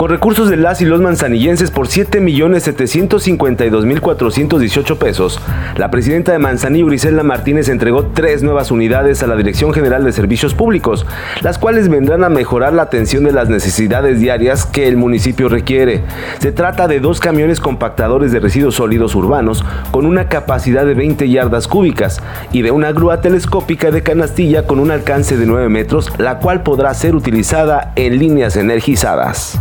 Con recursos de las y los manzanillenses por 7.752.418 pesos, la presidenta de Manzanillo, Griselda Martínez, entregó tres nuevas unidades a la Dirección General de Servicios Públicos, las cuales vendrán a mejorar la atención de las necesidades diarias que el municipio requiere. Se trata de dos camiones compactadores de residuos sólidos urbanos con una capacidad de 20 yardas cúbicas y de una grúa telescópica de canastilla con un alcance de 9 metros, la cual podrá ser utilizada en líneas energizadas.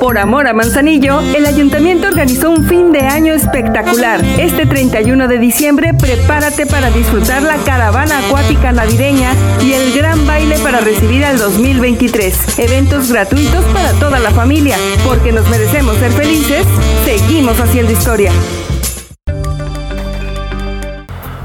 Por amor a Manzanillo, el ayuntamiento organizó un fin de año espectacular. Este 31 de diciembre, prepárate para disfrutar la caravana acuática navideña y el gran baile para recibir al 2023. Eventos gratuitos para toda la familia. Porque nos merecemos ser felices, seguimos haciendo historia.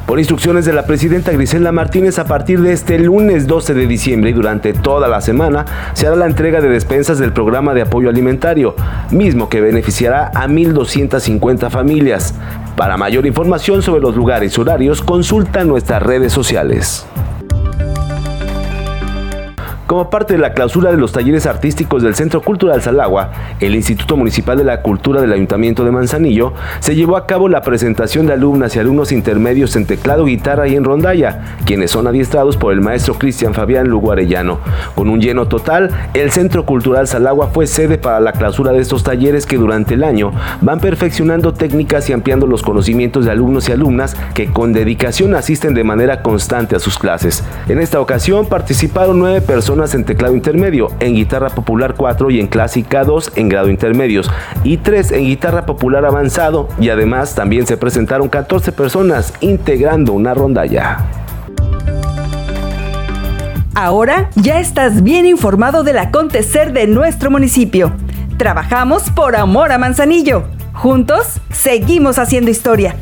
Por instrucciones de la presidenta Griselda Martínez, a partir de este lunes 12 de diciembre y durante toda la semana se hará la entrega de despensas del programa de apoyo alimentario, mismo que beneficiará a 1.250 familias. Para mayor información sobre los lugares y horarios, consulta nuestras redes sociales. Como parte de la clausura de los talleres artísticos del Centro Cultural Salagua, el Instituto Municipal de la Cultura del Ayuntamiento de Manzanillo se llevó a cabo la presentación de alumnas y alumnos intermedios en teclado, guitarra y en rondalla, quienes son adiestrados por el maestro Cristian Fabián Lugo Arellano. Con un lleno total, el Centro Cultural Salagua fue sede para la clausura de estos talleres que durante el año van perfeccionando técnicas y ampliando los conocimientos de alumnos y alumnas que con dedicación asisten de manera constante a sus clases. En esta ocasión participaron nueve personas en teclado intermedio, en guitarra popular 4 y en clásica 2 en grado intermedios y 3 en guitarra popular avanzado y además también se presentaron 14 personas integrando una rondalla. Ahora ya estás bien informado del acontecer de nuestro municipio. Trabajamos por amor a Manzanillo. Juntos seguimos haciendo historia.